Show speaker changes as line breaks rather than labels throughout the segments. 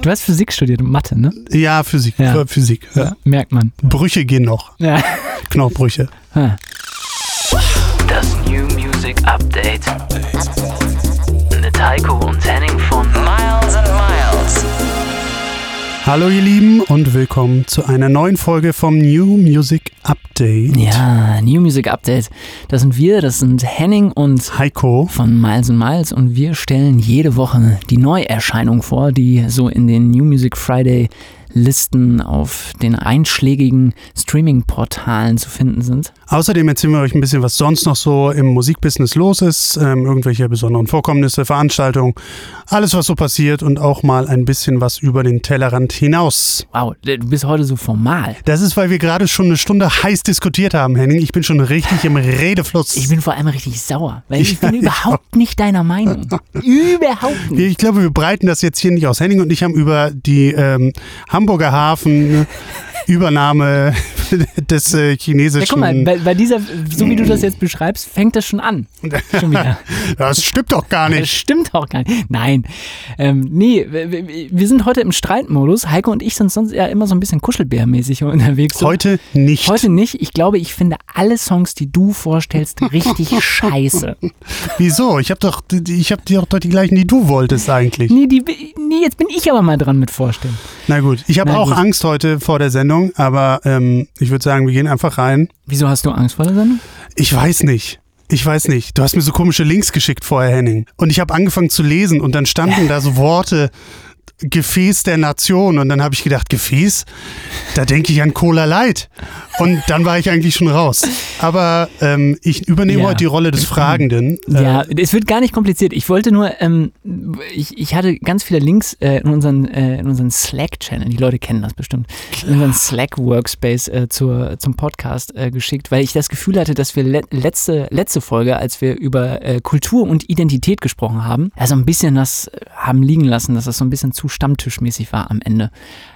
Du hast Physik studiert und Mathe, ne?
Ja, Physik.
Ja.
Physik. Ja.
Ja, merkt man.
Brüche gehen noch.
Ja.
Knochbrüche.
Ha.
Das New Music Update. Mit Heiko und Henning
Hallo ihr Lieben und willkommen zu einer neuen Folge vom New Music Update.
ja, New Music Update. Das sind wir, das sind Henning und
Heiko.
von Miles and Miles und wir stellen jede Woche die Neuerscheinung vor, die so in den New Music Friday Listen auf den einschlägigen Streaming-Portalen zu finden sind.
Außerdem erzählen wir euch ein bisschen, was sonst noch so im Musikbusiness los ist, ähm, irgendwelche besonderen Vorkommnisse, Veranstaltungen, alles was so passiert und auch mal ein bisschen was über den Tellerrand hinaus.
Wow, du bist heute so formal.
Das ist, weil wir gerade schon eine Stunde heiß diskutiert haben, Henning. Ich bin schon richtig im Redefluss.
Ich bin vor allem richtig sauer, weil ich bin überhaupt nicht deiner Meinung. Überhaupt nicht.
Ich glaube, wir breiten das jetzt hier nicht aus. Henning und ich haben über die ähm, Hamburger Hafen Übernahme des äh,
Ja,
chinesischen.
guck mal, bei, bei dieser, so wie du das jetzt beschreibst, fängt das schon an. Schon
das stimmt doch gar
Das
nicht.
stimmt auch gar nicht. Nein. Ähm, nee, wir, sind heute im Streitmodus. Heiko und ich sind sonst ja immer so ein bisschen kuschelbärmäßig unterwegs. So.
Heute nicht.
Heute nicht. Ich glaube, ich finde alle Songs, die du vorstellst, richtig scheiße.
Wieso? Ich habe doch, ich dir doch die gleichen, die du wolltest eigentlich.
Nee, die, nee, jetzt bin ich aber mal dran mit vorstellen.
Na gut, ich habe auch
gut.
Angst heute vor der Sendung, aber ähm, ich würde sagen, wir gehen einfach rein.
Wieso hast du Angst vor der Sendung?
Ich weiß nicht. Ich weiß nicht. Du hast mir so komische Links geschickt vorher, Henning. Und ich habe angefangen zu lesen und dann standen da so Worte, Gefäß der Nation. Und dann habe ich gedacht, Gefäß? Da denke ich an Cola Light. Und dann war ich eigentlich schon raus. Aber ähm, ich übernehme
Ja.
heute die Rolle des Fragenden.
Ja,
Äh,
es wird gar nicht kompliziert. Ich wollte nur, ähm, ich, ich hatte ganz viele Links äh, in unseren, äh, in unseren Slack-Channel, die Leute kennen das bestimmt, in unseren Slack-Workspace äh, zur, zum Podcast äh, geschickt, weil ich das Gefühl hatte, dass wir le letzte, letzte Folge, als wir über äh, Kultur und Identität gesprochen haben, also ein bisschen das haben liegen lassen, dass das so ein bisschen zu stammtischmäßig war am Ende.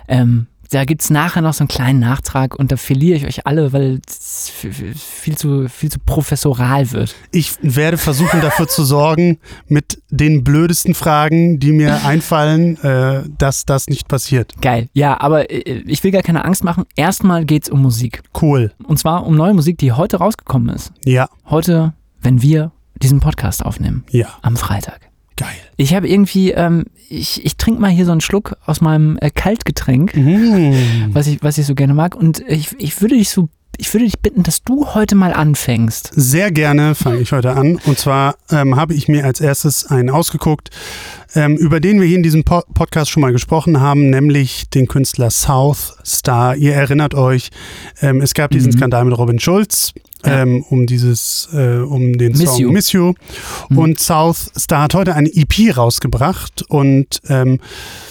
Ähm, da gibt es nachher noch so einen kleinen Nachtrag und da verliere ich euch alle, weil es viel zu, viel zu professoral wird.
ich werde versuchen, dafür zu sorgen, mit den blödesten Fragen, die mir einfallen, äh, dass das nicht passiert.
Geil. Ja, aber äh, ich will gar keine Angst machen. Erstmal geht's um Musik.
Cool.
Und zwar um neue Musik, die heute rausgekommen ist.
Ja,
Heute, wenn wir diesen Podcast aufnehmen.
ja,
Am Freitag.
Geil.
Ich habe irgendwie, ähm, ich, ich trinke mal hier so einen Schluck aus meinem äh, Kaltgetränk,
Mhm.
was, ich, was ich so gerne mag. Und ich, ich würde dich so, ich würde dich bitten, dass du heute mal anfängst.
Sehr gerne fange ich heute an. Und zwar ähm, habe ich mir als erstes einen ausgeguckt, ähm, über den wir hier in diesem po Podcast schon mal gesprochen haben, nämlich den Künstler South Star. Ihr erinnert euch, ähm, es gab diesen
Mhm.
Skandal mit Robin Schulz.
Ja.
Ähm, um dieses, äh, um den
Miss
Song
You.
Miss You.
Mhm.
Und South Star hat heute eine EP rausgebracht und ähm,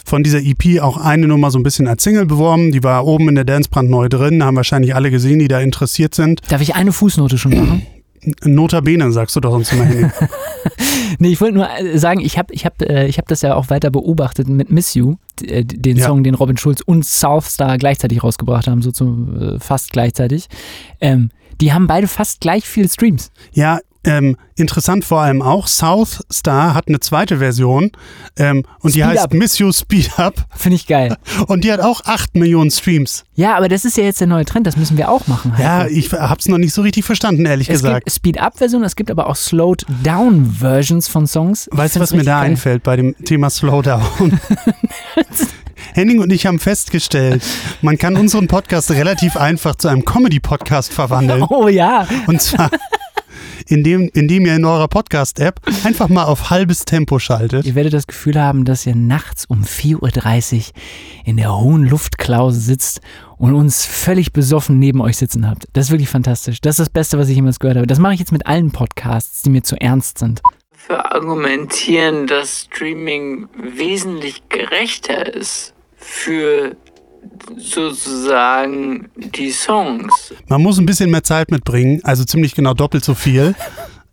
von dieser EP auch eine Nummer so ein bisschen als Single beworben. Die war oben in der Dancebrand neu drin, haben wahrscheinlich alle gesehen, die da interessiert sind.
Darf ich eine Fußnote schon machen?
Notabene, sagst du doch sonst immer hin.
Nee, ich wollte nur äh, sagen, ich habe ich hab, äh, ich hab das ja auch weiter beobachtet mit Miss You, äh, den
Ja.
Song, den Robin Schulz und Southstar gleichzeitig rausgebracht haben, so äh, fast gleichzeitig. Ähm, die haben beide fast gleich viele Streams.
Ja, ähm, interessant vor allem auch, South Star hat eine zweite Version ähm, und die
Speed
heißt
Up.
Miss You Speed Up
Finde ich geil.
und die hat auch 8 Millionen Streams.
Ja, aber das ist ja jetzt der neue Trend, das müssen wir auch machen.
Ja,
Heiko.
ich hab's noch nicht so richtig verstanden, ehrlich
es
gesagt.
gibt Speed-Up-Versionen, es gibt aber auch Slowed-Down-Versions von Songs.
Weißt du, was mir da
geil.
einfällt bei dem Thema Slowdown? Henning und ich haben festgestellt, man kann unseren Podcast relativ einfach zu einem Comedy-Podcast verwandeln.
Oh ja,
Und zwar, indem, indem ihr in eurer Podcast-App einfach mal auf halbes Tempo schaltet.
Ihr werdet das Gefühl haben, dass ihr nachts um 4.30 Uhr in der hohen Luftklause sitzt und uns völlig besoffen neben euch sitzen habt. Das ist wirklich fantastisch. Das ist das Beste, was ich jemals gehört habe. Das mache ich jetzt mit allen Podcasts, die mir zu ernst sind.
Verargumentieren, dass Streaming wesentlich gerechter ist für sozusagen die Songs.
Man muss ein bisschen mehr Zeit mitbringen, also ziemlich genau doppelt so viel.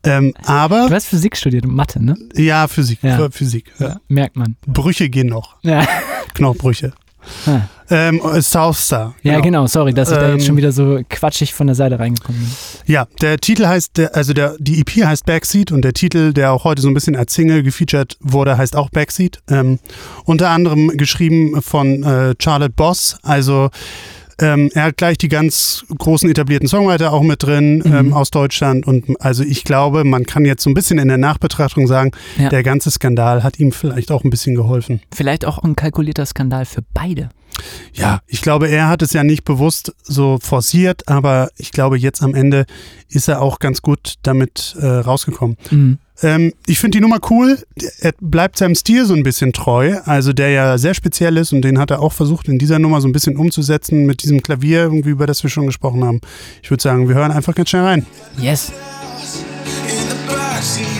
Ähm, aber
Du hast Physik studiert und Mathe, ne?
ja, Physik,
Ja.
Physik. Ja.
Merkt man.
Brüche gehen noch,
Ja.
Knochbrüche.
Ah.
Ähm, äh, South Star.
Ja, genau, sorry, dass ich da jetzt
Ähm,
schon wieder so quatschig von der Seite reingekommen bin.
Ja, der Titel heißt, der, also der, die EP heißt Backseat und der Titel, der auch heute so ein bisschen als Single gefeatured wurde, heißt auch Backseat. Ähm, unter anderem geschrieben von äh, Charlotte Boss. Also ähm, er hat gleich die ganz großen etablierten Songwriter auch mit drin
Mhm.
ähm, aus Deutschland. Und also ich glaube, man kann jetzt so ein bisschen in der Nachbetrachtung sagen,
Ja.
der ganze Skandal hat ihm vielleicht auch ein bisschen geholfen.
Vielleicht auch ein kalkulierter Skandal für beide.
Ja, ich glaube, er hat es ja nicht bewusst so forciert, aber ich glaube, jetzt am Ende ist er auch ganz gut damit äh, rausgekommen.
Mhm.
Ähm, ich finde die Nummer cool. Er bleibt seinem Stil so ein bisschen treu, also der ja sehr speziell ist und den hat er auch versucht in dieser Nummer so ein bisschen umzusetzen mit diesem Klavier, irgendwie über das wir schon gesprochen haben. Ich würde sagen, wir hören einfach ganz schnell rein.
Yes.
in the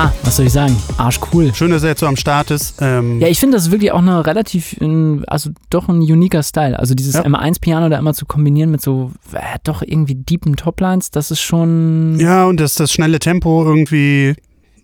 Ja, was soll ich sagen? Arsch cool.
Schön, dass er jetzt so am Start ist. Ähm,
Ja, ich finde das ist wirklich auch eine relativ, also doch ein uniker Style. Also dieses
Ja.
M1-Piano da immer zu kombinieren mit so, äh, doch irgendwie deepen Toplines, das ist schon.
ja, und das, das schnelle Tempo irgendwie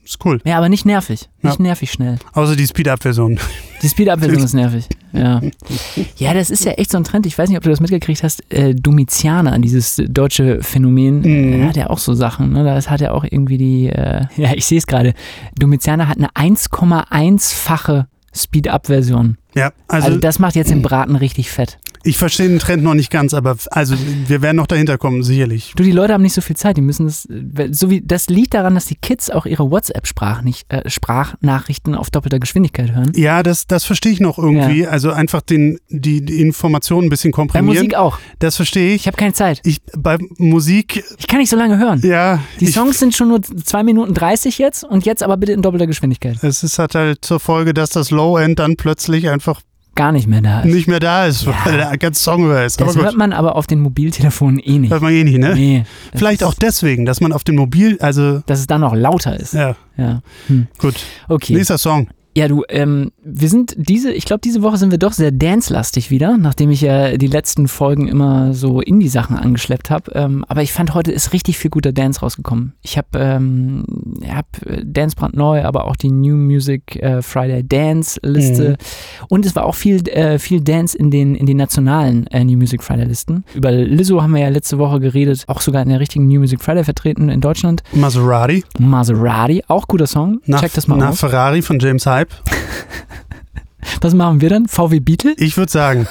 ist cool.
Ja, aber nicht nervig. Nicht
Ja.
nervig schnell.
Außer die Speed-Up-Version.
Die Speed-Up-Version ist nervig. Ja. ja, das ist ja echt so ein Trend. Ich weiß nicht, ob du das mitgekriegt hast. Äh, Domitianer, dieses deutsche Phänomen,
Mhm.
äh, hat ja auch so Sachen. Ne? Das hat ja auch irgendwie die, äh, ja, ich sehe es gerade. Domitianer hat eine 1,1-fache Speed-Up-Version.
Ja,
Also,
also,
das macht jetzt den Braten richtig fett.
Ich verstehe den Trend noch nicht ganz, aber also wir werden noch dahinter kommen, sicherlich.
Du, die Leute haben nicht so viel Zeit, die müssen das, äh, so wie, das liegt daran, dass die Kids auch ihre WhatsApp-Sprachnachrichten auf doppelter Geschwindigkeit hören.
Ja, das, das verstehe ich noch irgendwie. Also einfach den, die, die Informationen ein bisschen
Bei
komprimieren.
Musik auch.
Das verstehe ich.
Ich habe keine Zeit.
Ich, bei Musik,
Ich kann nicht so lange hören.
ja,
Die
ich,
Songs sind schon nur 2 Minuten 30 jetzt und jetzt aber bitte in doppelter Geschwindigkeit.
es ist, hat halt zur Folge, dass das Low-End dann plötzlich einfach
Gar nicht mehr da ist.
nicht mehr da ist,
Ja.
weil der ganze Song über ist. Aber
Das hört man aber auf den Mobiltelefonen eh nicht.
hört man eh nicht, ne?
Nee.
Vielleicht auch deswegen, dass man auf dem Mobil, also,
Dass es dann noch lauter ist.
ja,
Ja. Hm.
gut.
Okay.
Nächster Song.
Ja, du, ähm, wir sind diese, ich glaube, diese Woche sind wir doch sehr dance-lastig wieder, nachdem ich ja die letzten Folgen immer so Indie-Sachen angeschleppt habe. Ähm, aber ich fand, heute ist richtig viel guter Dance rausgekommen. Ich habe ähm, hab äh, Dance brandneu, aber auch die New Music äh, Friday Dance-Liste.
Mhm.
Und es war auch viel, äh, viel Dance in den, in den nationalen äh, New Music Friday-Listen. Über Lizzo haben wir ja letzte Woche geredet, auch sogar in der richtigen New Music Friday vertreten in Deutschland.
Maserati.
Maserati, auch guter Song.
Nach,
Check das mal
nach
aus.
Ferrari von James Hype.
Was machen wir dann? VW Beetle?
Ich würde sagen.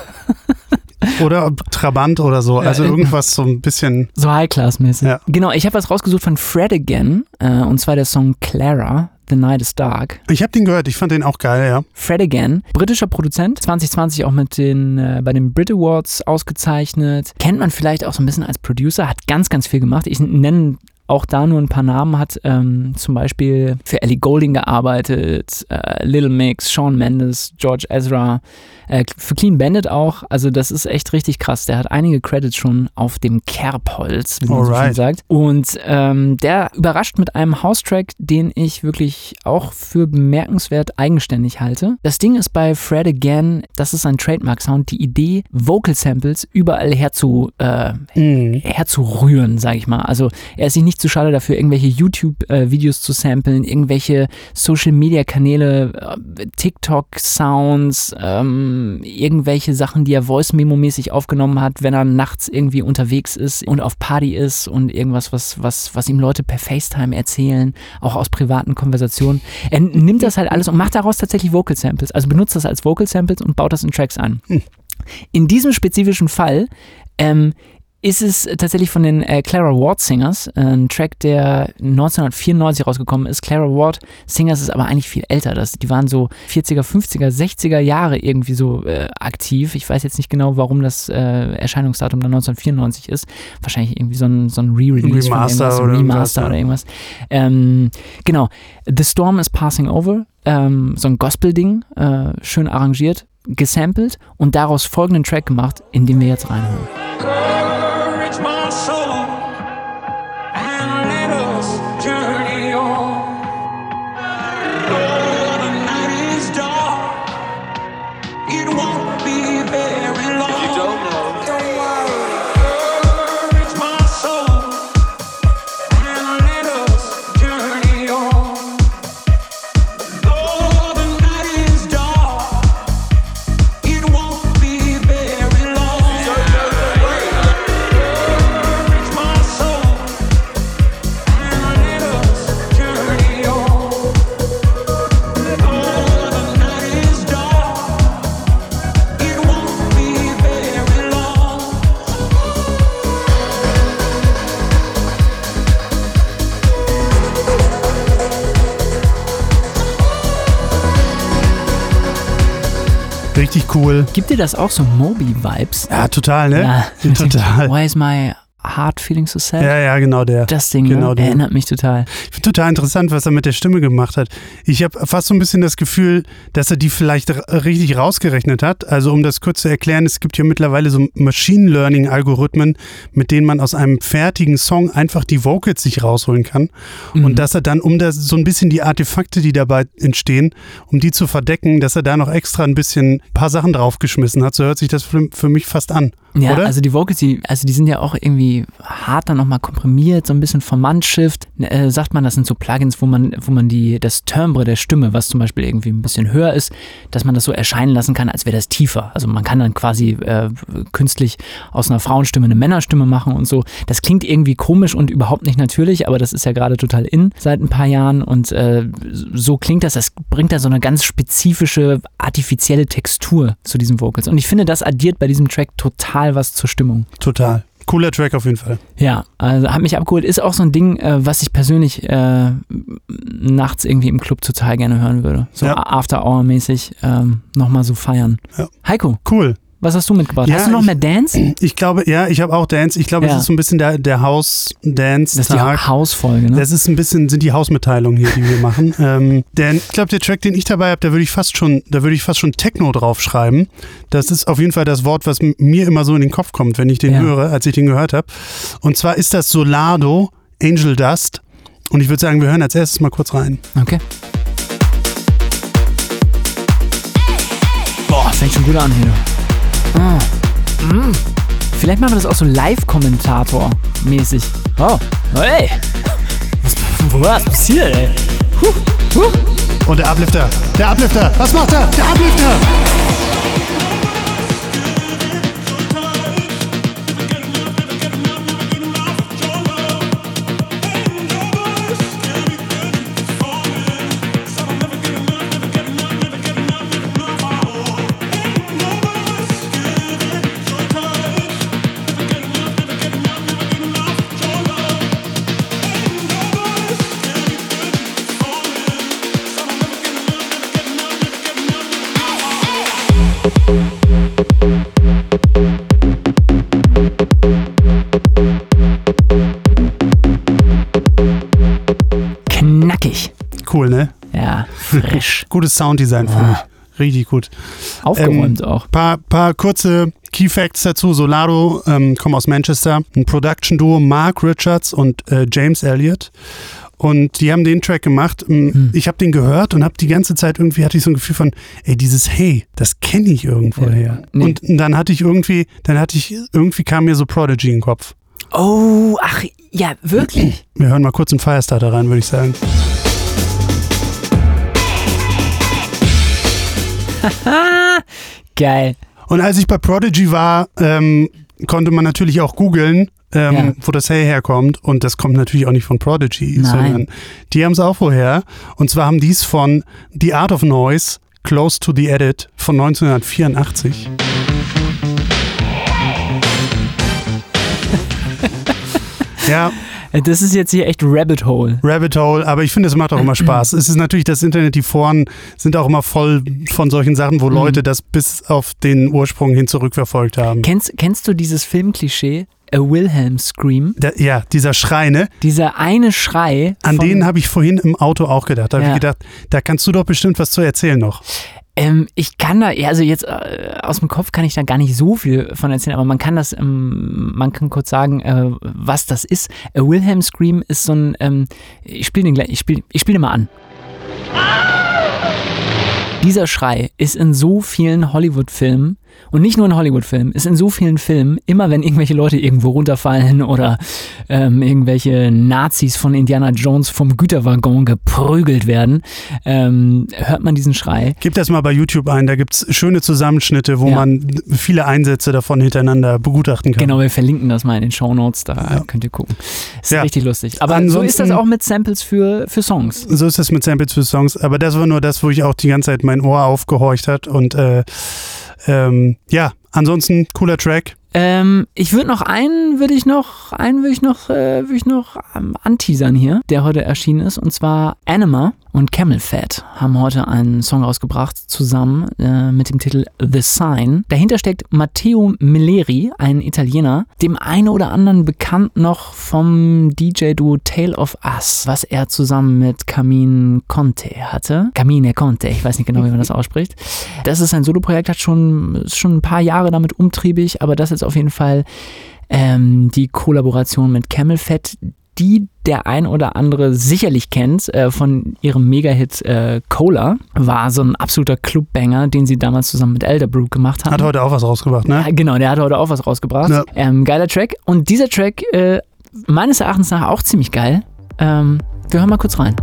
oder Trabant oder so.
Ja,
Also
äh,
irgendwas so ein bisschen.
So High-Class-mäßig.
Ja.
Genau, ich habe was rausgesucht von Fred Again, äh, und zwar der Song Clara, The Night is Dark.
Ich habe den gehört, ich fand den auch geil, ja.
Fred Again, britischer Produzent, 2020 auch mit den, äh, bei den Brit Awards ausgezeichnet. Kennt man vielleicht auch so ein bisschen als Producer, hat ganz, ganz viel gemacht. Ich nenne auch da nur ein paar Namen, hat ähm, zum Beispiel für Ellie Golding gearbeitet, äh, Little Mix, Sean Mendes, George Ezra, äh, für Clean Bandit auch. Also das ist echt richtig krass. Der hat einige Credits schon auf dem Kerbholz, wie man so schön
Alright.
sagt. Und ähm, der überrascht mit einem House-Track, den ich wirklich auch für bemerkenswert eigenständig halte. Das Ding ist bei Fred Again, das ist ein Trademark-Sound, die Idee, Vocal-Samples überall herzu, äh,
Mhm.
herzurühren, sage ich mal. Also er ist sich nicht zu schade dafür, irgendwelche YouTube-Videos zu samplen, irgendwelche Social-Media-Kanäle, äh, TikTok-Sounds, ähm, irgendwelche Sachen, die er Voice-Memo-mäßig aufgenommen hat, wenn er nachts irgendwie unterwegs ist und auf Party ist und irgendwas, was, was, was ihm Leute per FaceTime erzählen, auch aus privaten Konversationen. Er nimmt das halt alles und macht daraus tatsächlich Vocal-Samples, also benutzt das als Vocal-Samples und baut das in Tracks an. In diesem spezifischen Fall ähm, ist es tatsächlich von den äh, Clara Ward Singers, äh, ein Track, der 1994 rausgekommen ist. Clara Ward Singers ist aber eigentlich viel älter. Das, die waren so 40er, 50er, 60er Jahre irgendwie so äh, aktiv. Ich weiß jetzt nicht genau, warum das äh, Erscheinungsdatum dann 1994 ist. Wahrscheinlich irgendwie so ein, so ein Re-Release von
Remaster
irgendwas,
oder
ein
irgendwas,
Remaster
ja.
oder irgendwas. Ähm, genau. The Storm is Passing Over. Ähm, so ein Gospel-Ding, äh, schön arrangiert, gesampelt und daraus folgenden Track gemacht, in den wir jetzt reinhören.
so cool.
Gibt dir das auch so Moby-Vibes?
Ja, total, ne?
Ja,
total.
Why is my heart feeling so sad?
Ja, ja, genau der.
Das Ding
Genau
ne?
der.
erinnert mich total.
Ich finde total interessant, was er mit der Stimme gemacht hat. Ich habe fast so ein bisschen das Gefühl, dass er die vielleicht richtig rausgerechnet hat. Also um das kurz zu erklären, es gibt ja mittlerweile so Machine Learning Algorithmen, mit denen man aus einem fertigen Song einfach die Vocals sich rausholen kann.
Mhm.
Und dass er dann, um das so ein bisschen die Artefakte, die dabei entstehen, um die zu verdecken, dass er da noch extra ein bisschen ein paar Sachen draufgeschmissen hat. So hört sich das für, für mich fast an.
Ja,
oder?
also die Vocals, die, also die sind ja auch irgendwie hart dann nochmal komprimiert, so ein bisschen Vermannshift. Äh, sagt man, das sind so Plugins, wo man, wo man die, das Timbre der Stimme, was zum Beispiel irgendwie ein bisschen höher ist, dass man das so erscheinen lassen kann, als wäre das tiefer. Also man kann dann quasi äh, künstlich aus einer Frauenstimme eine Männerstimme machen und so. Das klingt irgendwie komisch und überhaupt nicht natürlich, aber das ist ja gerade total in seit ein paar Jahren und äh, so klingt das. Das bringt da so eine ganz spezifische, artifizielle Textur zu diesen Vocals. Und ich finde, das addiert bei diesem Track total was zur Stimmung.
Total. Cooler Track auf jeden Fall.
Ja, also hat mich abgeholt. Ist auch so ein Ding, äh, was ich persönlich äh, nachts irgendwie im Club total gerne hören würde. So
Ja.
After-Hour-mäßig ähm, nochmal so feiern.
Ja.
Heiko,
Cool.
Was hast du mitgebracht?
Ja,
hast du noch
ich-
mehr Dance?
Ich glaube, ja, ich habe auch Dance. Ich glaube,
Ja.
es ist so ein bisschen der, der
Das ist die. Hausfolge, ne?
Das ist ein bisschen, sind die Hausmitteilungen hier, die wir machen. ähm, denn ich glaube, der Track, den ich dabei habe, da würde ich fast schon, da würde ich fast schon Techno draufschreiben. Das ist auf jeden Fall das Wort, was mir immer so in den Kopf kommt, wenn ich den
Ja.
höre, als ich den gehört habe. Und zwar ist das Solado Angel Dust. Und ich würde sagen, wir hören als erstes mal kurz rein.
Okay. Boah, fängt schon gut an hier. Ah. Mm. Vielleicht machen wir das auch so Live-Kommentator-mäßig. Oh, hey. Was, was passiert, ey? Huh, huh.
Und der Uplifter. Der Uplifter. Was macht er? Der Uplifter.
Frisch.
Gutes Sounddesign, finde ich. Richtig gut.
Aufgeräumt auch.
Paar, paar kurze Key Facts dazu. Solado ähm, kommt aus Manchester. Ein Production-Duo Mark Richards und äh, James Elliott. Und die haben den Track gemacht. Ähm, Ich habe den gehört und habe die ganze Zeit irgendwie hatte ich so ein Gefühl von, ey, dieses Hey, das kenne ich irgendwo
Ja.
her.
Nee.
Und dann hatte ich irgendwie, dann hatte ich, irgendwie kam mir so Prodigy in den Kopf.
Oh, ach, ja, wirklich?
Wir hören mal kurz einen Firestarter rein, würde ich sagen.
Geil.
Und als ich bei Prodigy war, ähm, konnte man natürlich auch googeln, ähm,
Ja.
wo das Hey herkommt. Und das kommt natürlich auch nicht von Prodigy,
Nein.
sondern die haben es auch woher. Und zwar haben die es von The Art of Noise, Close to the Edit von 1984. ja,
Das ist jetzt hier echt Rabbit Hole.
Rabbit Hole, aber ich finde, es macht auch immer Spaß. Es ist natürlich das Internet, die Foren sind auch immer voll von solchen Sachen, wo Leute das bis auf den Ursprung hin zurückverfolgt haben.
Kennst, kennst du dieses Filmklischee? A Wilhelm Scream?
Da, ja, dieser Schrei, ne?
Dieser eine Schrei.
An den habe ich vorhin im Auto auch gedacht. Da habe
Ja.
ich gedacht, da kannst du doch bestimmt was zu erzählen noch.
Ähm, ich kann da, ja, also jetzt äh, aus dem Kopf kann ich da gar nicht so viel von erzählen, aber man kann das, ähm, man kann kurz sagen, äh, was das ist. A Wilhelm Scream ist so ein, ähm, ich spiele den gleich, ich spiele ich spiel den mal an. Dieser Schrei ist in so vielen Hollywood-Filmen und nicht nur in Hollywood-Filmen, ist in so vielen Filmen, immer wenn irgendwelche Leute irgendwo runterfallen oder ähm, irgendwelche Nazis von Indiana Jones vom Güterwaggon geprügelt werden, ähm, hört man diesen Schrei.
Gib das mal bei YouTube ein, da gibt es schöne Zusammenschnitte, wo
Ja.
man viele Einsätze davon hintereinander begutachten kann.
Genau, wir verlinken das mal in den Show Notes, da könnt ihr gucken. Ist
Ja.
richtig lustig. Aber so
Ansonsten-
ist das auch mit Samples für, für Songs.
So ist das mit Samples für Songs, aber das war nur das, wo ich auch die ganze Zeit mein Ohr aufgehorcht hat und äh, ähm, ja, ansonsten cooler Track.
Ähm, ich würde noch einen, würde ich noch, einen würde ich noch, äh, würde ich noch ähm, anteasern hier, der heute erschienen ist. Und zwar Anima und Camel Fat haben heute einen Song rausgebracht, zusammen äh, mit dem Titel The Sign. Dahinter steckt Matteo Milleri, ein Italiener, dem einen oder anderen bekannt noch vom DJ-Duo Tale of Us, was er zusammen mit Camine Conte hatte. Camine Conte, ich weiß nicht genau, wie man das ausspricht. Das ist ein Soloprojekt, hat schon, ist schon ein paar Jahre damit umtriebig, aber das ist auf jeden Fall ähm, die Kollaboration mit Camel Fat, die der ein oder andere sicherlich kennt äh, von ihrem Mega-Hit äh, Cola, war so ein absoluter Clubbanger, den sie damals zusammen mit Elderbrook gemacht haben.
Hat heute auch was rausgebracht, ne?
Ja, genau, der hat heute auch was rausgebracht.
Ja.
Ähm, geiler Track. Und dieser Track, äh, meines Erachtens nach auch ziemlich geil. Ähm, wir hören mal kurz rein.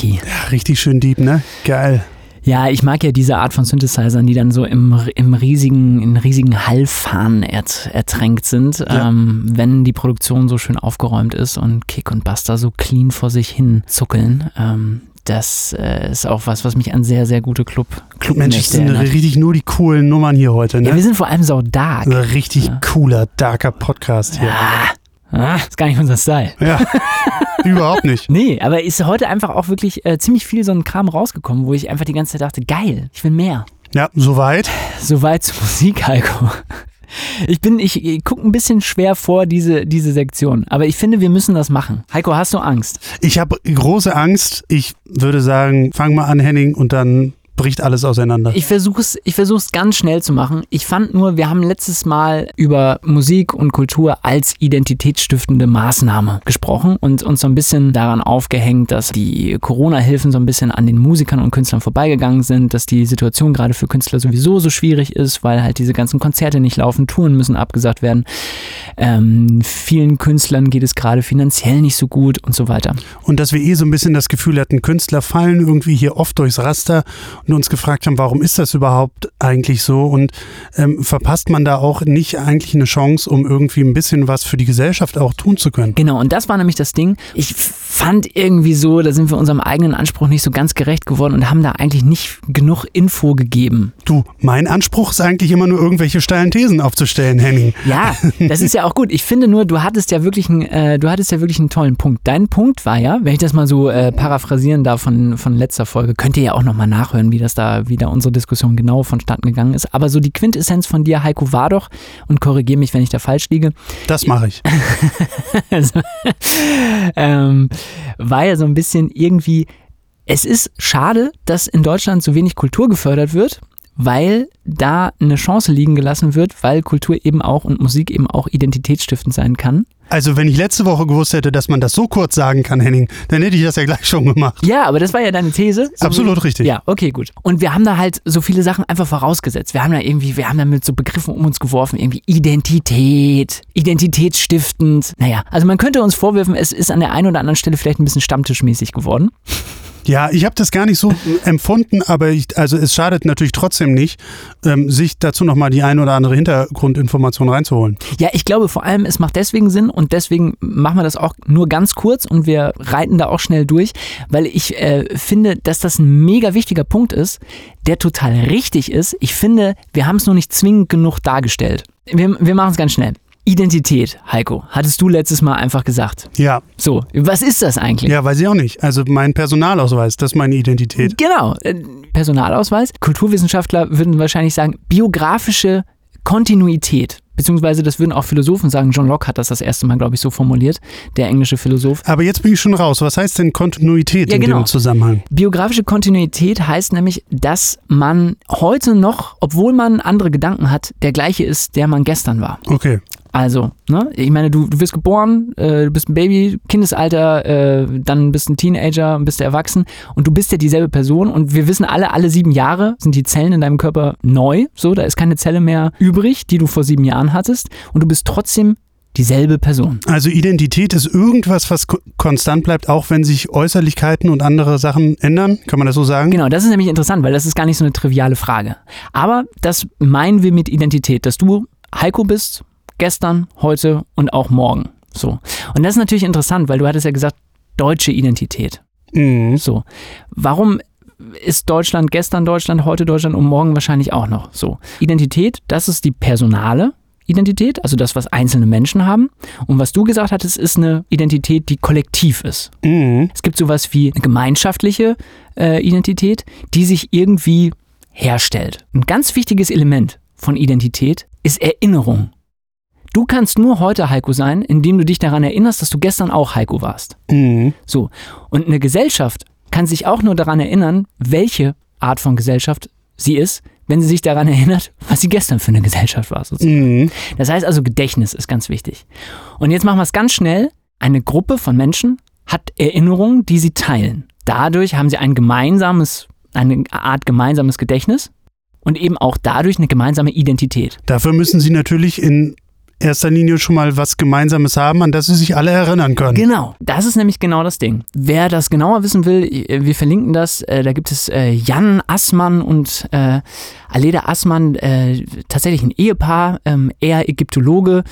Techy.
Ja, richtig schön deep, ne? Geil.
Ja, ich mag ja diese Art von Synthesizern, die dann so im, im riesigen, in riesigen Hallfahnen ert, ertränkt sind,
Ja.
ähm, wenn die Produktion so schön aufgeräumt ist und Kick und Buster so clean vor sich hin zuckeln. Ähm, das äh, ist auch was, was mich an sehr, sehr gute Club,
Mensch, das sind
erinnert.
richtig nur die coolen Nummern hier heute,
Ja, wir
ne?
sind vor allem so dark.
Ein richtig cooler, darker Podcast hier.
Ah, ist gar nicht unser Style.
Ja, überhaupt nicht.
Nee, aber ist heute einfach auch wirklich äh, ziemlich viel so ein Kram rausgekommen, wo ich einfach die ganze Zeit dachte, geil, ich will mehr.
Ja, soweit.
Soweit zur Musik, Heiko. Ich bin, ich, ich gucke ein bisschen schwer vor diese, diese Sektion, aber ich finde, wir müssen das machen. Heiko, hast du Angst?
Ich habe große Angst. Ich würde sagen, fang mal an, Henning, und dann bricht alles auseinander.
Ich versuche es ich versuch's ganz schnell zu machen. Ich fand nur, wir haben letztes Mal über Musik und Kultur als identitätsstiftende Maßnahme gesprochen und uns so ein bisschen daran aufgehängt, dass die Corona-Hilfen so ein bisschen an den Musikern und Künstlern vorbeigegangen sind, dass die Situation gerade für Künstler sowieso so schwierig ist, weil halt diese ganzen Konzerte nicht laufen, Touren müssen abgesagt werden. Ähm, vielen Künstlern geht es gerade finanziell nicht so gut und so weiter.
Und dass wir eh so ein bisschen das Gefühl hatten, Künstler fallen irgendwie hier oft durchs Raster und uns gefragt haben, warum ist das überhaupt eigentlich so? Und ähm, verpasst man da auch nicht eigentlich eine Chance, um irgendwie ein bisschen was für die Gesellschaft auch tun zu können?
Genau, und das war nämlich das Ding. Ich fand irgendwie so, da sind wir unserem eigenen Anspruch nicht so ganz gerecht geworden und haben da eigentlich nicht genug Info gegeben.
Du, mein Anspruch ist eigentlich immer nur irgendwelche steilen Thesen aufzustellen, Henning.
Ja, das ist ja auch gut. Ich finde nur, du hattest ja wirklich einen, äh, du hattest ja wirklich einen tollen Punkt. Dein Punkt war ja, wenn ich das mal so äh, paraphrasieren darf von, von letzter Folge, könnt ihr ja auch nochmal nachhören, wie das da, wie da unsere Diskussion genau vonstatten gegangen ist. Aber so die Quintessenz von dir, Heiko, war doch, und korrigiere mich, wenn ich da falsch liege,
Das mache ich.
also, ähm, war ja so ein bisschen irgendwie, es ist schade, dass in Deutschland so wenig Kultur gefördert wird, weil da eine Chance liegen gelassen wird, weil Kultur eben auch und Musik eben auch identitätsstiftend sein kann.
Also, wenn ich letzte Woche gewusst hätte, dass man das so kurz sagen kann, Henning, dann hätte ich das ja gleich schon gemacht.
Ja, aber das war ja deine These. So
Absolut richtig.
Ja, okay, gut. Und wir haben da halt so viele Sachen einfach vorausgesetzt. Wir haben da irgendwie, wir haben da mit so Begriffen um uns geworfen, irgendwie Identität, identitätsstiftend. Naja, also man könnte uns vorwerfen, es ist an der einen oder anderen Stelle vielleicht ein bisschen stammtischmäßig geworden.
Ja, ich habe das gar nicht so empfunden, aber ich, also es schadet natürlich trotzdem nicht, ähm, sich dazu nochmal die ein oder andere Hintergrundinformation reinzuholen.
Ja, ich glaube vor allem, es macht deswegen Sinn und deswegen machen wir das auch nur ganz kurz und wir reiten da auch schnell durch, weil ich äh, finde, dass das ein mega wichtiger Punkt ist, der total richtig ist. Ich finde, wir haben es nur nicht zwingend genug dargestellt. Wir, wir machen es ganz schnell. Identität, Heiko, hattest du letztes Mal einfach gesagt.
Ja,
So, was ist das eigentlich?
ja, weiß ich auch nicht. Also mein Personalausweis, das ist meine Identität.
Genau, äh, Personalausweis. Kulturwissenschaftler würden wahrscheinlich sagen, biografische Kontinuität. Beziehungsweise das würden auch Philosophen sagen. John Locke hat das das erste Mal, glaube ich, so formuliert, der englische Philosoph.
Aber jetzt bin ich schon raus. Was heißt denn Kontinuität
Ja,
in
genau.
dem Zusammenhang?
Biografische Kontinuität heißt nämlich, dass man heute noch, obwohl man andere Gedanken hat, der gleiche ist, der man gestern war.
Okay.
Also, ne, ich meine, du, du wirst geboren, äh, du bist ein Baby, Kindesalter, äh, dann bist ein Teenager, bist du erwachsen und du bist ja dieselbe Person und wir wissen alle, alle sieben Jahre sind die Zellen in deinem Körper neu, so, da ist keine Zelle mehr übrig, die du vor sieben Jahren hattest und du bist trotzdem dieselbe Person.
Also Identität ist irgendwas, was ko- konstant bleibt, auch wenn sich Äußerlichkeiten und andere Sachen ändern. Kann man das so sagen?
Genau, das ist nämlich interessant, weil das ist gar nicht so eine triviale Frage. Aber das meinen wir mit Identität, dass du Heiko bist, gestern, heute und auch morgen. So. Und das ist natürlich interessant, weil du hattest ja gesagt, deutsche Identität.
Mhm.
So. Warum ist Deutschland gestern Deutschland, heute Deutschland und morgen wahrscheinlich auch noch so? Identität, das ist die personale Identität, also das, was einzelne Menschen haben. Und was du gesagt hattest, ist eine Identität, die kollektiv ist.
Mhm.
Es gibt sowas wie eine gemeinschaftliche äh, Identität, die sich irgendwie herstellt. Ein ganz wichtiges Element von Identität ist Erinnerung. Du kannst nur heute Heiko sein, indem du dich daran erinnerst, dass du gestern auch Heiko warst.
Mhm.
So. Und eine Gesellschaft kann sich auch nur daran erinnern, welche Art von Gesellschaft sie ist, wenn sie sich daran erinnert, was sie gestern für eine Gesellschaft war. Sozusagen.
Mhm.
Das heißt also, Gedächtnis ist ganz wichtig. Und jetzt machen wir es ganz schnell. Eine Gruppe von Menschen hat Erinnerungen, die sie teilen. Dadurch haben sie ein gemeinsames, eine Art gemeinsames Gedächtnis und eben auch dadurch eine gemeinsame Identität.
Dafür müssen sie natürlich in erster Linie schon mal was Gemeinsames haben, an das sie sich alle erinnern können.
Genau, das ist nämlich genau das Ding. Wer das genauer wissen will, äh, wir verlinken das. Äh, Da gibt es äh, Jan Assmann und Aleda Assmann, tatsächlich ein Ehepaar, ähm, er Ägyptologe,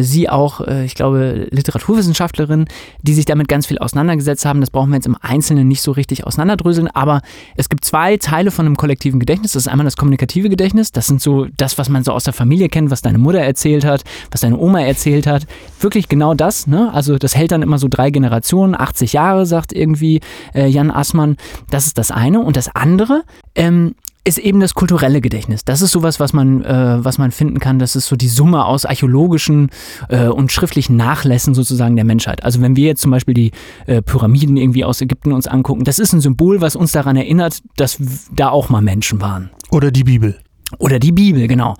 sie auch, ich glaube, Literaturwissenschaftlerin, die sich damit ganz viel auseinandergesetzt haben. Das brauchen wir jetzt im Einzelnen nicht so richtig auseinanderdröseln, aber es gibt zwei Teile von einem kollektiven Gedächtnis. Das ist einmal das kommunikative Gedächtnis, das sind so das, was man so aus der Familie kennt, was deine Mutter erzählt hat, was deine Oma erzählt hat. Wirklich genau das, ne? Also das hält dann immer so drei Generationen, 80 Jahre, sagt irgendwie äh, Jan Assmann. Das ist das eine. Und das andere, ähm, ist eben das kulturelle Gedächtnis. Das ist sowas, was man, äh, was man finden kann. Das ist so die Summe aus archäologischen äh, und schriftlichen Nachlässen sozusagen der Menschheit. Also wenn wir jetzt zum Beispiel die äh, Pyramiden irgendwie aus Ägypten uns angucken, das ist ein Symbol, was uns daran erinnert, dass da auch mal Menschen waren.
Oder die Bibel.
Oder die Bibel, genau.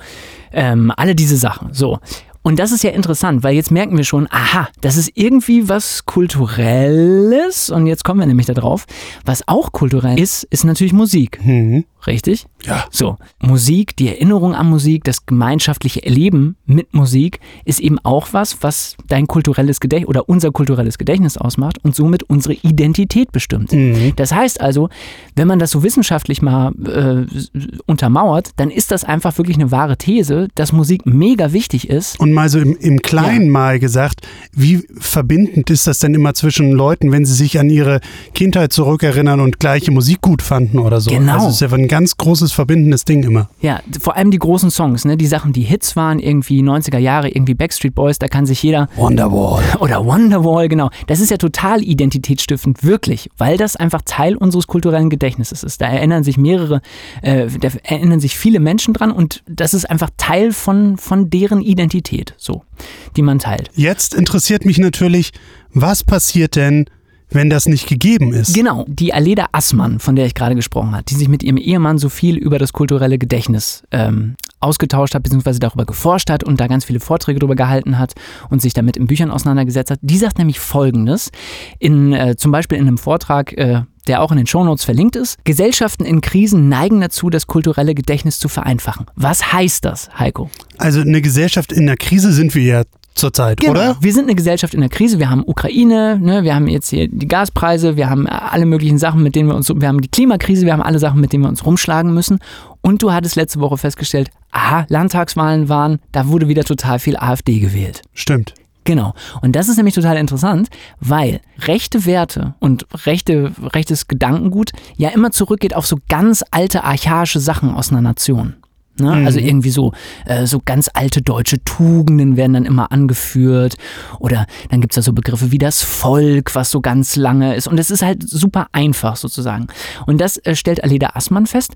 Ähm, alle diese Sachen. So. Und das ist ja interessant, weil jetzt merken wir schon, aha, das ist irgendwie was Kulturelles. Und jetzt kommen wir nämlich darauf. Was auch kulturell ist, ist natürlich Musik.
Mhm.
Richtig?
Ja.
So, Musik, die Erinnerung an Musik, das gemeinschaftliche Erleben mit Musik ist eben auch was, was dein kulturelles Gedächtnis oder unser kulturelles Gedächtnis ausmacht und somit unsere Identität bestimmt.
Mhm.
Das heißt also, wenn man das so wissenschaftlich mal äh, untermauert, dann ist das einfach wirklich eine wahre These, dass Musik mega wichtig ist.
Und mal so im, im Kleinen mal gesagt, wie verbindend ist das denn immer zwischen Leuten, wenn sie sich an ihre Kindheit zurückerinnern und gleiche Musik gut fanden oder so?
Genau.
Also ganz großes verbindendes Ding immer.
Ja, vor allem die großen Songs, ne? die Sachen, die Hits waren, irgendwie 90er Jahre, irgendwie Backstreet Boys, da kann sich jeder
Wonderwall.
Oder Wonderwall, genau. Das ist ja total identitätsstiftend, wirklich, weil das einfach Teil unseres kulturellen Gedächtnisses ist. Da erinnern sich mehrere, äh, da erinnern sich viele Menschen dran und das ist einfach Teil von, von deren Identität, so, die man teilt.
Jetzt interessiert mich natürlich, was passiert denn, wenn das nicht gegeben ist?
Genau, die Aleda Assmann, von der ich gerade gesprochen habe, die sich mit ihrem Ehemann so viel über das kulturelle Gedächtnis ähm, ausgetauscht hat, beziehungsweise darüber geforscht hat und da ganz viele Vorträge darüber gehalten hat und sich damit in Büchern auseinandergesetzt hat. Die sagt nämlich Folgendes, in, äh, zum Beispiel in einem Vortrag, äh, der auch in den Shownotes verlinkt ist. Gesellschaften in Krisen neigen dazu, das kulturelle Gedächtnis zu vereinfachen. Was heißt das, Heiko?
Also eine Gesellschaft in der Krise sind wir ja zurzeit, oder?
Wir sind eine Gesellschaft in der Krise. Wir haben Ukraine, ne, wir haben jetzt hier die Gaspreise, wir haben alle möglichen Sachen, mit denen wir uns, wir haben die Klimakrise, wir haben alle Sachen, mit denen wir uns rumschlagen müssen. Und du hattest letzte Woche festgestellt, aha, Landtagswahlen waren, da wurde wieder total viel AfD gewählt.
Stimmt.
Genau. Und das ist nämlich total interessant, weil rechte Werte und rechte, rechtes Gedankengut ja immer zurückgeht auf so ganz alte, archaische Sachen aus einer Nation. Ne? Also irgendwie so, äh, so ganz alte deutsche Tugenden werden dann immer angeführt. Oder dann gibt es da so Begriffe wie das Volk, was so ganz lange ist. Und es ist halt super einfach sozusagen. Und das äh, stellt Aleda Assmann fest.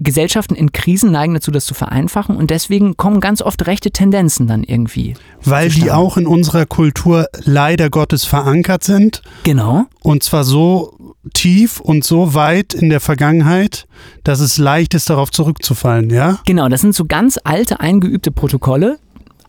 Gesellschaften in Krisen neigen dazu, das zu vereinfachen und deswegen kommen ganz oft rechte Tendenzen dann irgendwie.
Weil die auch in unserer Kultur leider Gottes verankert sind.
Genau.
Und zwar so tief und so weit in der Vergangenheit, dass es leicht ist, darauf zurückzufallen, ja?
Genau, das sind so ganz alte, eingeübte Protokolle.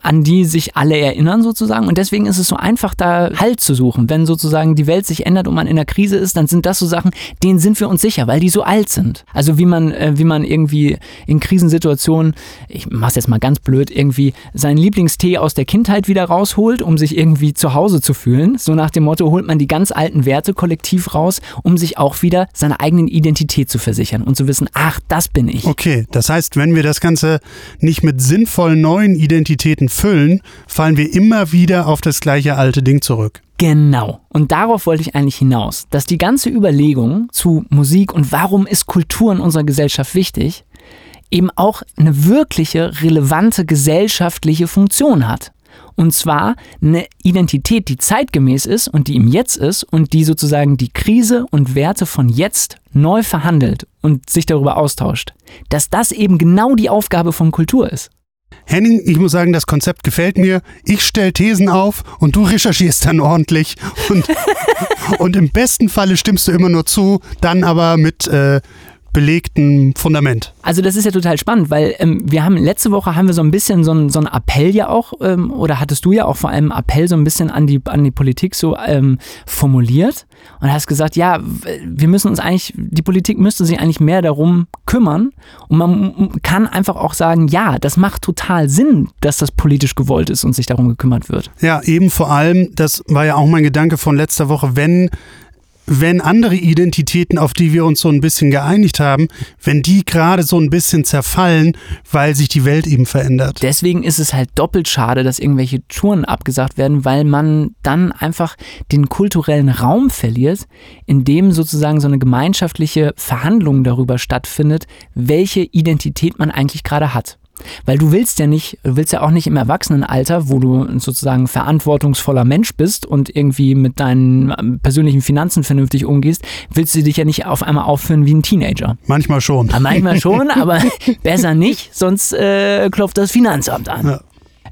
An die sich alle erinnern sozusagen. Und deswegen ist es so einfach, da Halt zu suchen. Wenn sozusagen die Welt sich ändert und man in der Krise ist, dann sind das so Sachen, denen sind wir uns sicher, weil die so alt sind. Also wie man, äh, wie man irgendwie in Krisensituationen, ich mach's jetzt mal ganz blöd, irgendwie seinen Lieblingstee aus der Kindheit wieder rausholt, um sich irgendwie zu Hause zu fühlen. So nach dem Motto holt man die ganz alten Werte kollektiv raus, um sich auch wieder seiner eigenen Identität zu versichern und zu wissen, ach, das bin ich.
Okay, das heißt, wenn wir das Ganze nicht mit sinnvollen neuen Identitäten füllen, fallen wir immer wieder auf das gleiche alte Ding zurück.
Genau. Und darauf wollte ich eigentlich hinaus, dass die ganze Überlegung zu Musik und warum ist Kultur in unserer Gesellschaft wichtig, eben auch eine wirkliche, relevante gesellschaftliche Funktion hat. Und zwar eine Identität, die zeitgemäß ist und die im Jetzt ist und die sozusagen die Krise und Werte von jetzt neu verhandelt und sich darüber austauscht. Dass das eben genau die Aufgabe von Kultur ist.
Henning, ich muss sagen, das Konzept gefällt mir. Ich stelle Thesen auf und du recherchierst dann ordentlich. Und, und im besten Falle stimmst du immer nur zu, dann aber mit äh, belegtem Fundament.
Also das ist ja total spannend, weil ähm, wir haben letzte Woche haben wir so ein bisschen so einen so Appell ja auch, ähm, oder hattest du ja auch vor allem einen Appell so ein bisschen an die, an die Politik so ähm, formuliert und hast gesagt, ja, wir müssen uns eigentlich, die Politik müsste sich eigentlich mehr darum kümmern und man kann einfach auch sagen, ja, das macht total Sinn, dass das politisch gewollt ist und sich darum gekümmert wird.
Ja, eben vor allem, das war ja auch mein Gedanke von letzter Woche, wenn, wenn andere Identitäten, auf die wir uns so ein bisschen geeinigt haben, wenn die gerade so ein bisschen zerfallen, weil sich die Welt eben verändert.
Deswegen ist es halt doppelt schade, dass irgendwelche Touren abgesagt werden, weil man dann einfach den kulturellen Raum verliert, in dem sozusagen so eine gemeinschaftliche Verhandlung darüber stattfindet, welche Identität man eigentlich gerade hat. Weil du willst ja nicht, du willst ja auch nicht im Erwachsenenalter, wo du sozusagen verantwortungsvoller Mensch bist und irgendwie mit deinen ähm, persönlichen Finanzen vernünftig umgehst, willst du dich ja nicht auf einmal aufführen wie ein Teenager.
Manchmal schon.
Ja, manchmal schon, aber besser nicht, sonst äh, klopft das Finanzamt an.
Ja.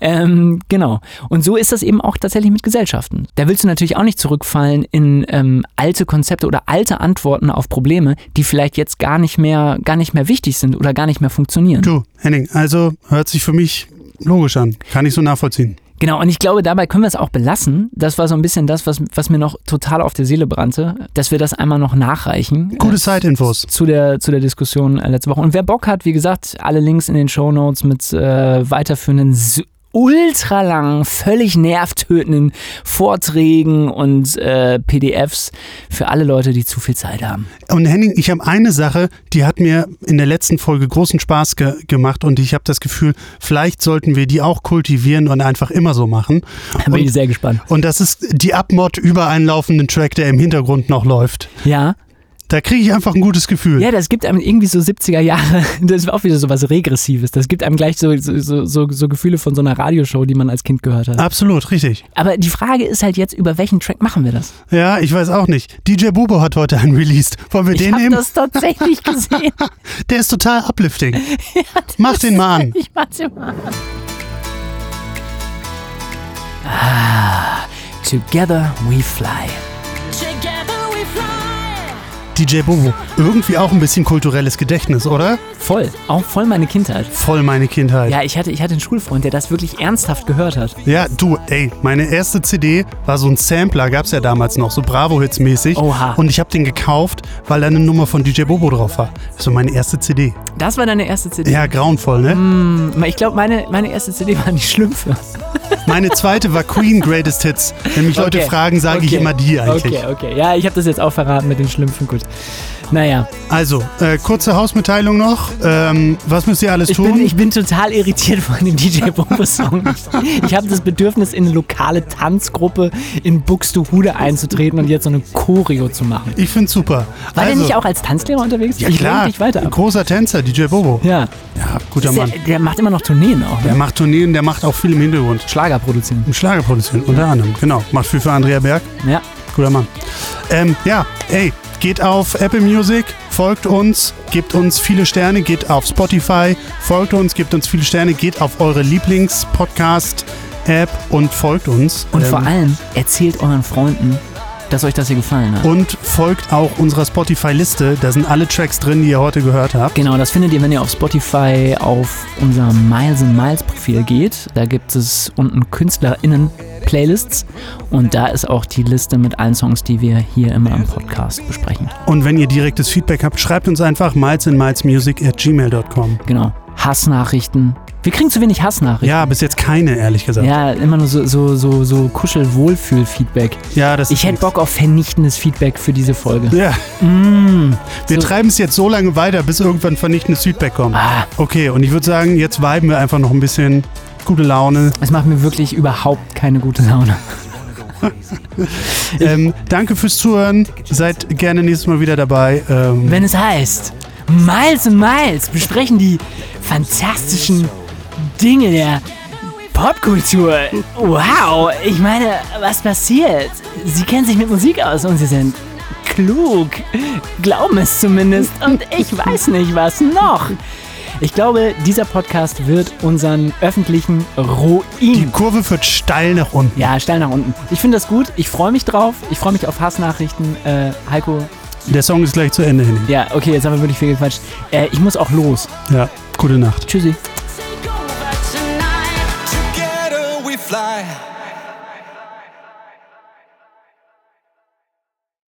Ähm, genau. Und so ist das eben auch tatsächlich mit Gesellschaften. Da willst du natürlich auch nicht zurückfallen in ähm, alte Konzepte oder alte Antworten auf Probleme, die vielleicht jetzt gar nicht mehr, gar nicht mehr wichtig sind oder gar nicht mehr funktionieren.
Du, Henning, also hört sich für mich logisch an. Kann ich so nachvollziehen.
Genau, und ich glaube, dabei können wir es auch belassen. Das war so ein bisschen das, was, was mir noch total auf der Seele brannte, dass wir das einmal noch nachreichen.
Gute Zeitinfos.
zu der, zu der Diskussion äh, letzte Woche. Und wer Bock hat, wie gesagt, alle Links in den Show Notes mit äh, weiterführenden ultralangen, völlig nervtötenden Vorträgen und äh, PDFs für alle Leute, die zu viel Zeit haben.
Und Henning, ich habe eine Sache, die hat mir in der letzten Folge großen Spaß ge gemacht und ich habe das Gefühl, vielleicht sollten wir die auch kultivieren und einfach immer so machen.
Da bin ich
Und,
sehr gespannt.
und das ist die Abmod über einen laufenden Track, der im Hintergrund noch läuft.
Ja,
Da kriege ich einfach ein gutes Gefühl.
ja, das gibt einem irgendwie so 70er Jahre, das ist auch wieder so was Regressives. Das gibt einem gleich so, so, so, so Gefühle von so einer Radioshow, die man als Kind gehört hat.
Absolut, richtig.
Aber die Frage ist halt jetzt, über welchen Track machen wir das?
Ja, ich weiß auch nicht. DJ Bubo hat heute einen released. Wollen wir
Ich
den
habe
nehmen?
das tatsächlich gesehen.
Der ist total uplifting. Mach den mal an.
Ich mach's dir mal an. Ah, together we fly.
DJ Bobo. Irgendwie auch ein bisschen kulturelles Gedächtnis, oder?
Voll, auch voll meine Kindheit.
Voll meine Kindheit.
Ja, ich hatte, ich hatte einen Schulfreund, der das wirklich ernsthaft gehört hat.
Ja, du, ey, meine erste CD war so ein Sampler, gab's ja damals noch, so Bravo-Hits mäßig.
Oha.
Und ich habe den gekauft, weil da eine Nummer von DJ Bobo drauf war. So meine erste CD.
Das war deine erste CD.
Ja, grauenvoll, ne?
Ich glaube, meine, meine erste CD waren die Schlümpfe.
Meine zweite war Queen Greatest Hits. Wenn mich Leute
Okay,
fragen, sage ich
okay,
immer die eigentlich.
Okay, okay. Ja, ich habe das jetzt auch verraten mit den Schlümpfen. Gut. Naja,
Also, äh, kurze Hausmitteilung noch. Ähm, was müsst ihr alles
ich
tun?
bin, ich bin total irritiert von dem DJ Bombo-Song. Ich, habe das Bedürfnis, in eine lokale Tanzgruppe in Buxtehude einzutreten und jetzt so eine Choreo zu machen.
Ich find's super.
War
also,
der nicht auch als Tanzlehrer unterwegs?
Ja
ich
klar,
dich weiter ab.
großer Tänzer, DJ Bobo.
Ja,
Ja, guter
Ist der,
Mann.
der macht immer noch Tourneen auch.
Der
Ne?
macht Tourneen, der macht auch viel im Hintergrund.
Schlager produzieren.
Schlager produzieren, unter anderem. Genau, macht viel für Andrea Berg.
Ja.
Guter Mann. Ähm, ja, ey, geht auf Apple Music, folgt uns, gebt uns viele Sterne, geht auf Spotify, folgt uns, gebt uns viele Sterne, geht auf eure Lieblings-Podcast-App und folgt uns.
Und
Ähm,
vor allem erzählt euren Freunden dass euch das hier gefallen hat.
Und folgt auch unserer Spotify-Liste. Da sind alle Tracks drin, die ihr heute gehört habt.
Genau, das findet ihr, wenn ihr auf Spotify auf unser Miles and Miles Profil geht. Da gibt es unten KünstlerInnen Playlists und da ist auch die Liste mit allen Songs, die wir hier immer im Podcast besprechen.
Und wenn ihr direktes Feedback habt, schreibt uns einfach milesandmilesmusic at gmail.com.
Genau. Hassnachrichten. Wir kriegen zu wenig Hassnachrichten.
Ja, bis jetzt keine, ehrlich gesagt.
Ja, immer nur so, so, so, so Kuschel-Wohlfühl-Feedback.
Ja, das
Ich hätte
nix.
Bock auf vernichtendes Feedback für diese Folge.
Ja,
Mm.
wir
So-
treiben es jetzt so lange weiter, bis irgendwann vernichtendes Feedback kommt.
Ah,
Okay, und ich würde sagen, jetzt viben wir einfach noch ein bisschen gute Laune.
es macht mir wirklich überhaupt keine gute Laune.
Ähm, danke fürs Zuhören. Seid gerne nächstes Mal wieder dabei. Ähm,
Wenn es heißt, Miles und Miles besprechen die fantastischen Dinge der Popkultur. Wow, ich meine, was passiert? Sie kennen sich mit Musik aus und sie sind klug. Glauben es zumindest. Und ich weiß nicht, was noch. Ich glaube, dieser Podcast wird unseren öffentlichen
die
Ruin.
Kurve wird steil nach unten.
Ja, steil nach unten. Ich finde das gut. Ich freue mich drauf. Ich freue mich auf Hassnachrichten. Äh, Heiko,
Der Song ist gleich zu Ende hin.
ja, okay, jetzt haben wir wirklich viel gequatscht. Äh, ich muss auch los.
Ja, gute Nacht.
Tschüssi.
Together we fly.